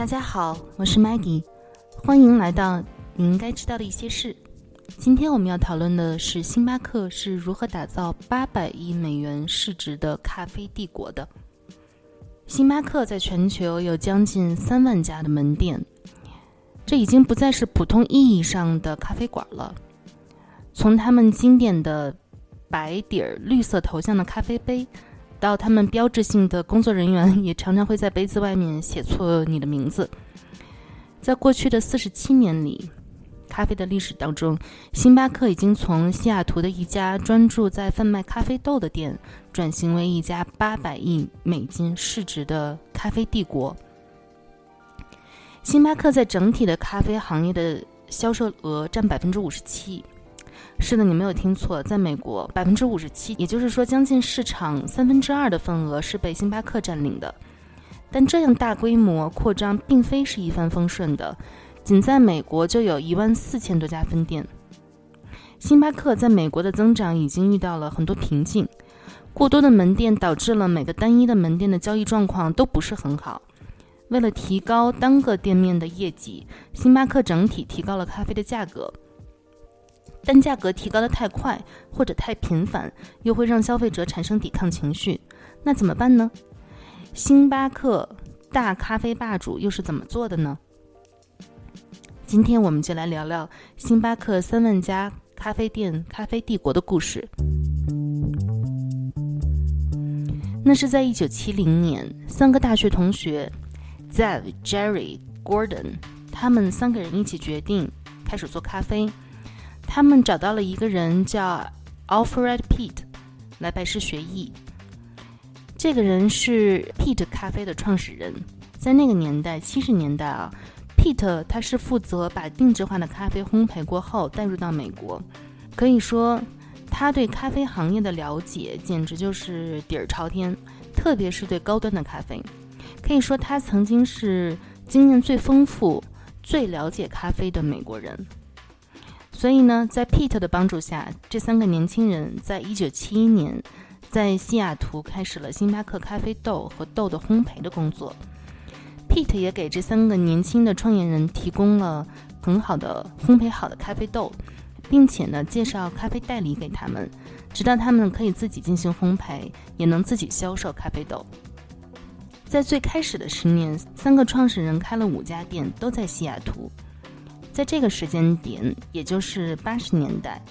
大家好，我是 Maggie，欢迎来到你应该知道的一些事。今天我们要讨论的是星巴克是如何打造八百亿美元市值的咖啡帝国的。星巴克在全球有将近三万家的门店，这已经不再是普通意义上的咖啡馆了。从他们经典的白底儿绿色头像的咖啡杯。到他们标志性的工作人员也常常会在杯子外面写错你的名字。在过去的四十七年里，咖啡的历史当中，星巴克已经从西雅图的一家专注在贩卖咖啡豆的店，转型为一家八百亿美金市值的咖啡帝国。星巴克在整体的咖啡行业的销售额占百分之五十七。是的，你没有听错，在美国，百分之五十七，也就是说，将近市场三分之二的份额是被星巴克占领的。但这样大规模扩张并非是一帆风顺的，仅在美国就有一万四千多家分店。星巴克在美国的增长已经遇到了很多瓶颈，过多的门店导致了每个单一的门店的交易状况都不是很好。为了提高单个店面的业绩，星巴克整体提高了咖啡的价格。但价格提高的太快或者太频繁，又会让消费者产生抵抗情绪，那怎么办呢？星巴克大咖啡霸主又是怎么做的呢？今天我们就来聊聊星巴克三万家咖啡店、咖啡帝国的故事。那是在一九七零年，三个大学同学 Zev、Jerry、Gordon，他们三个人一起决定开始做咖啡。他们找到了一个人叫 Alfred Pete 来拜师学艺。这个人是 Pete 咖啡的创始人。在那个年代，七十年代啊，Pete 他是负责把定制化的咖啡烘焙过后带入到美国。可以说，他对咖啡行业的了解简直就是底儿朝天，特别是对高端的咖啡。可以说，他曾经是经验最丰富、最了解咖啡的美国人。所以呢，在 Pete 的帮助下，这三个年轻人在1971年在西雅图开始了星巴克咖啡豆和豆的烘焙的工作。Pete 也给这三个年轻的创业人提供了很好的烘焙好的咖啡豆，并且呢，介绍咖啡代理给他们，直到他们可以自己进行烘焙，也能自己销售咖啡豆。在最开始的十年，三个创始人开了五家店，都在西雅图。在这个时间点，也就是八十年代，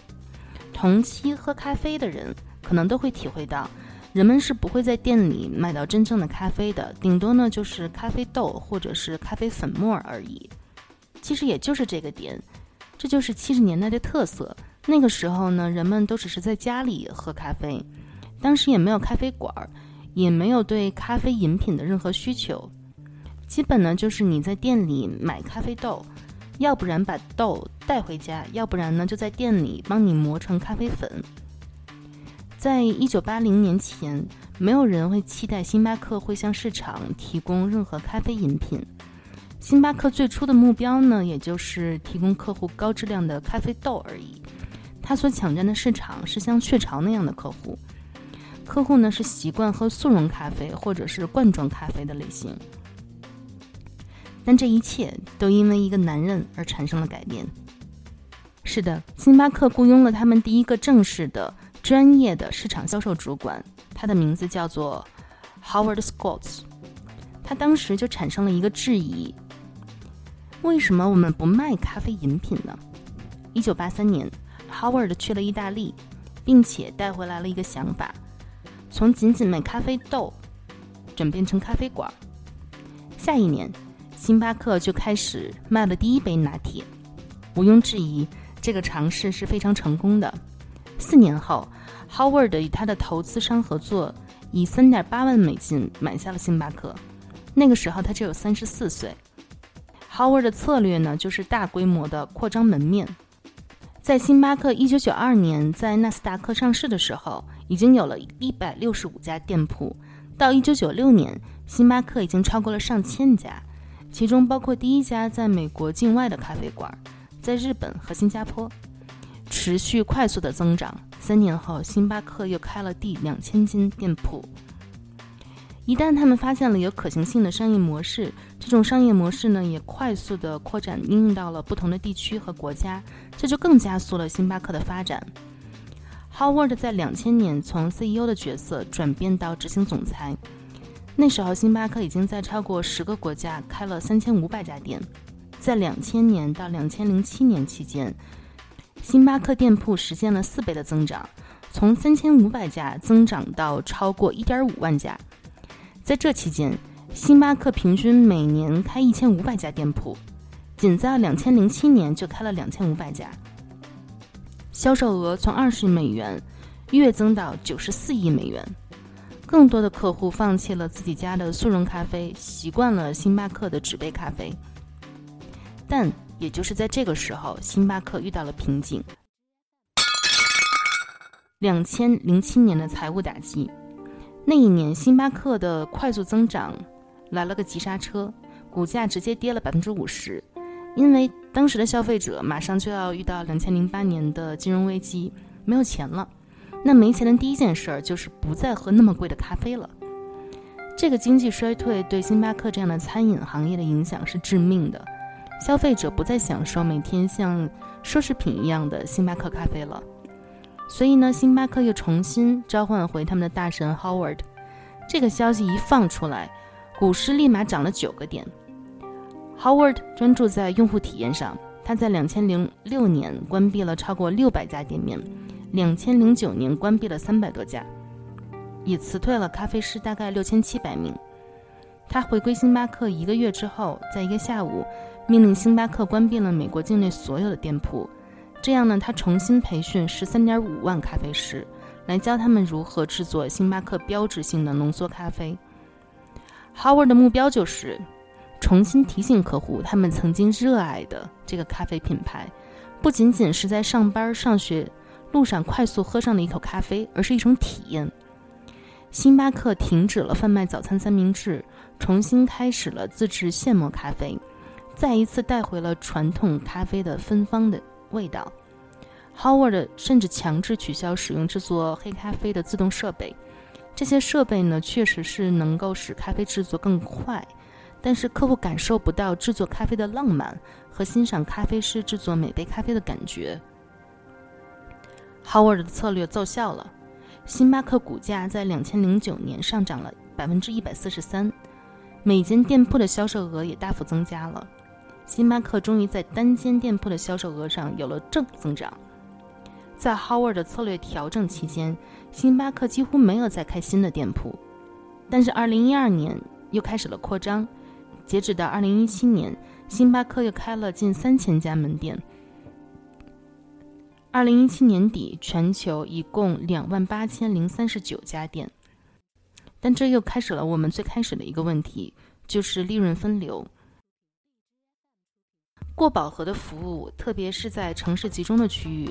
同期喝咖啡的人可能都会体会到，人们是不会在店里买到真正的咖啡的，顶多呢就是咖啡豆或者是咖啡粉末而已。其实也就是这个点，这就是七十年代的特色。那个时候呢，人们都只是在家里喝咖啡，当时也没有咖啡馆，也没有对咖啡饮品的任何需求，基本呢就是你在店里买咖啡豆。要不然把豆带回家，要不然呢就在店里帮你磨成咖啡粉。在一九八零年前，没有人会期待星巴克会向市场提供任何咖啡饮品。星巴克最初的目标呢，也就是提供客户高质量的咖啡豆而已。他所抢占的市场是像雀巢那样的客户，客户呢是习惯喝速溶咖啡或者是罐装咖啡的类型。但这一切都因为一个男人而产生了改变。是的，星巴克雇佣了他们第一个正式的、专业的市场销售主管，他的名字叫做 Howard Scott。他当时就产生了一个质疑：为什么我们不卖咖啡饮品呢？一九八三年，Howard 去了意大利，并且带回来了一个想法：从仅仅卖咖啡豆，转变成咖啡馆。下一年。星巴克就开始卖了第一杯拿铁，毋庸置疑，这个尝试是非常成功的。四年后，Howard 与他的投资商合作，以三点八万美金买下了星巴克。那个时候他只有三十四岁。Howard 的策略呢，就是大规模的扩张门面。在星巴克一九九二年在纳斯达克上市的时候，已经有了一百六十五家店铺。到一九九六年，星巴克已经超过了上千家。其中包括第一家在美国境外的咖啡馆，在日本和新加坡持续快速的增长。三年后，星巴克又开了第两千间店铺。一旦他们发现了有可行性的商业模式，这种商业模式呢也快速的扩展应用到了不同的地区和国家，这就更加速了星巴克的发展。Howard 在两千年从 CEO 的角色转变到执行总裁，那时候星巴克已经在超过十个国家开了三千五百家店。在两千年到两千零七年期间，星巴克店铺实现了四倍的增长，从三千五百家增长到超过一点五万家。在这期间，星巴克平均每年开一千五百家店铺，仅在两千零七年就开了两千五百家，销售额从二十亿美元跃增到九十四亿美元。更多的客户放弃了自己家的速溶咖啡，习惯了星巴克的纸杯咖啡。但也就是在这个时候，星巴克遇到了瓶颈。两千零七年的财务打击，那一年星巴克的快速增长来了个急刹车，股价直接跌了百分之五十。因为当时的消费者马上就要遇到两千零八年的金融危机，没有钱了。那没钱的第一件事儿就是不再喝那么贵的咖啡了。这个经济衰退对星巴克这样的餐饮行业的影响是致命的。消费者不再享受每天像奢侈品一样的星巴克咖啡了，所以呢，星巴克又重新召唤回他们的大神 Howard。这个消息一放出来，股市立马涨了九个点。Howard 专注在用户体验上，他在两千零六年关闭了超过六百家店面，两千零九年关闭了三百多家，也辞退了咖啡师大概六千七百名。他回归星巴克一个月之后，在一个下午。命令星巴克关闭了美国境内所有的店铺，这样呢，他重新培训十三点五万咖啡师，来教他们如何制作星巴克标志性的浓缩咖啡。Howard 的目标就是重新提醒客户，他们曾经热爱的这个咖啡品牌，不仅仅是在上班、上学路上快速喝上的一口咖啡，而是一种体验。星巴克停止了贩卖早餐三明治，重新开始了自制现磨咖啡。再一次带回了传统咖啡的芬芳的味道。Howard 甚至强制取消使用制作黑咖啡的自动设备。这些设备呢，确实是能够使咖啡制作更快，但是客户感受不到制作咖啡的浪漫和欣赏咖啡师制作每杯咖啡的感觉。Howard 的策略奏效了，星巴克股价在两千零九年上涨了百分之一百四十三，每间店铺的销售额也大幅增加了。星巴克终于在单间店铺的销售额上有了正增长。在 Howard 的策略调整期间，星巴克几乎没有再开新的店铺。但是2012年又开始了扩张，截止到2017年，星巴克又开了近三千家门店。2017年底，全球一共两万八千零三十九家店。但这又开始了我们最开始的一个问题，就是利润分流。过饱和的服务，特别是在城市集中的区域，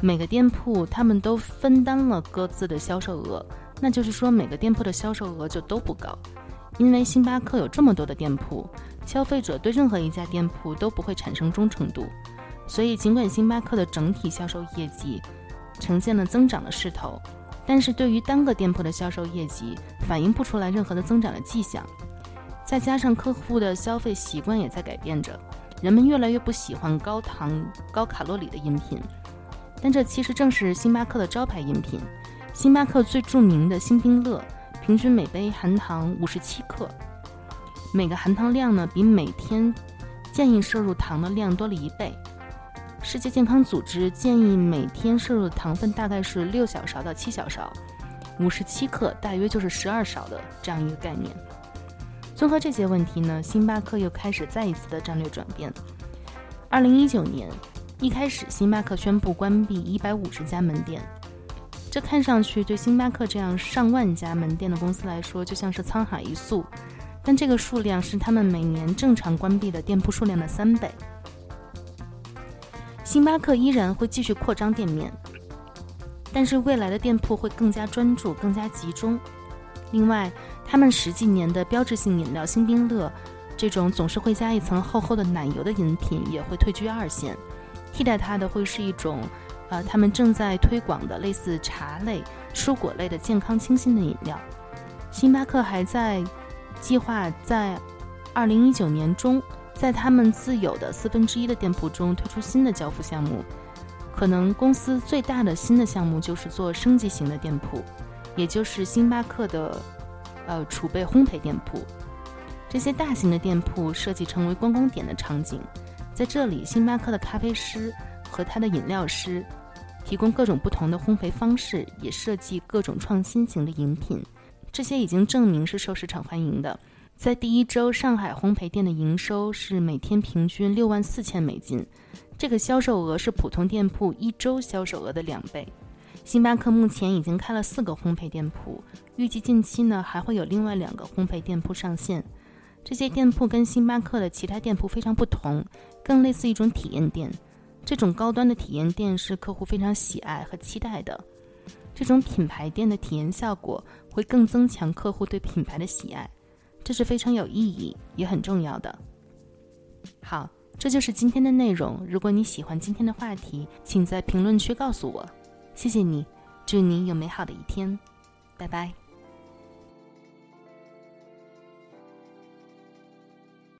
每个店铺他们都分担了各自的销售额。那就是说，每个店铺的销售额就都不高，因为星巴克有这么多的店铺，消费者对任何一家店铺都不会产生忠诚度。所以，尽管星巴克的整体销售业绩呈现了增长的势头，但是对于单个店铺的销售业绩反映不出来任何的增长的迹象。再加上客户的消费习惯也在改变着。人们越来越不喜欢高糖、高卡路里的饮品，但这其实正是星巴克的招牌饮品。星巴克最著名的星冰乐，平均每杯含糖五十七克，每个含糖量呢比每天建议摄入糖的量多了一倍。世界健康组织建议每天摄入的糖分大概是六小勺到七小勺，五十七克大约就是十二勺的这样一个概念。综合这些问题呢，星巴克又开始再一次的战略转变。二零一九年一开始，星巴克宣布关闭一百五十家门店，这看上去对星巴克这样上万家门店的公司来说，就像是沧海一粟。但这个数量是他们每年正常关闭的店铺数量的三倍。星巴克依然会继续扩张店面，但是未来的店铺会更加专注、更加集中。另外，他们十几年的标志性饮料星冰乐，这种总是会加一层厚厚的奶油的饮品也会退居二线，替代它的会是一种，呃，他们正在推广的类似茶类、蔬果类的健康清新的饮料。星巴克还在计划在二零一九年中，在他们自有的四分之一的店铺中推出新的交付项目。可能公司最大的新的项目就是做升级型的店铺，也就是星巴克的呃储备烘焙店铺。这些大型的店铺设计成为观光点的场景，在这里，星巴克的咖啡师和他的饮料师提供各种不同的烘焙方式，也设计各种创新型的饮品。这些已经证明是受市场欢迎的。在第一周，上海烘焙店的营收是每天平均六万四千美金。这个销售额是普通店铺一周销售额的两倍。星巴克目前已经开了四个烘焙店铺，预计近期呢还会有另外两个烘焙店铺上线。这些店铺跟星巴克的其他店铺非常不同，更类似一种体验店。这种高端的体验店是客户非常喜爱和期待的。这种品牌店的体验效果会更增强客户对品牌的喜爱，这是非常有意义也很重要的。好。这就是今天的内容。如果你喜欢今天的话题，请在评论区告诉我。谢谢你，祝你有美好的一天，拜拜。